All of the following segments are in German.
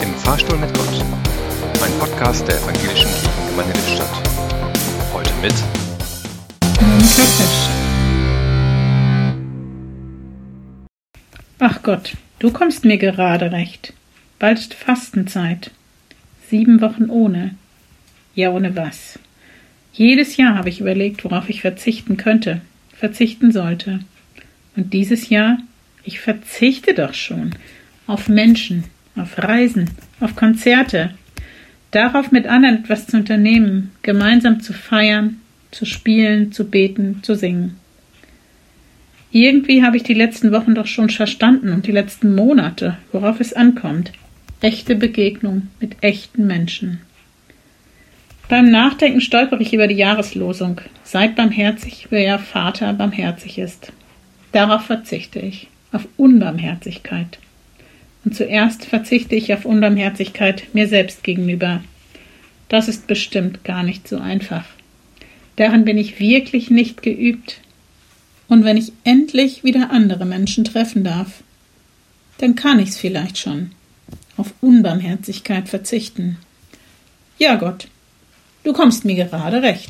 Im Fahrstuhl mit Gott. Ein Podcast der Evangelischen Kirchengemeinde Lippstadt. Heute mit. Ach Gott, du kommst mir gerade recht. Bald ist Fastenzeit. Sieben Wochen ohne. Ja, ohne was? Jedes Jahr habe ich überlegt, worauf ich verzichten könnte, verzichten sollte. Und dieses Jahr, ich verzichte doch schon auf Menschen, auf Reisen, auf Konzerte, darauf mit anderen etwas zu unternehmen, gemeinsam zu feiern, zu spielen, zu beten, zu singen. Irgendwie habe ich die letzten Wochen doch schon verstanden und die letzten Monate, worauf es ankommt. Echte Begegnung mit echten Menschen. Beim Nachdenken stolpere ich über die Jahreslosung. Seid barmherzig, wer ja Vater barmherzig ist. Darauf verzichte ich, auf Unbarmherzigkeit. Und zuerst verzichte ich auf Unbarmherzigkeit mir selbst gegenüber. Das ist bestimmt gar nicht so einfach. Daran bin ich wirklich nicht geübt. Und wenn ich endlich wieder andere Menschen treffen darf, dann kann ich's vielleicht schon. Auf Unbarmherzigkeit verzichten. Ja, Gott, du kommst mir gerade recht.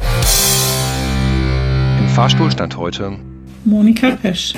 Im Fahrstuhl stand heute Monika Pesch.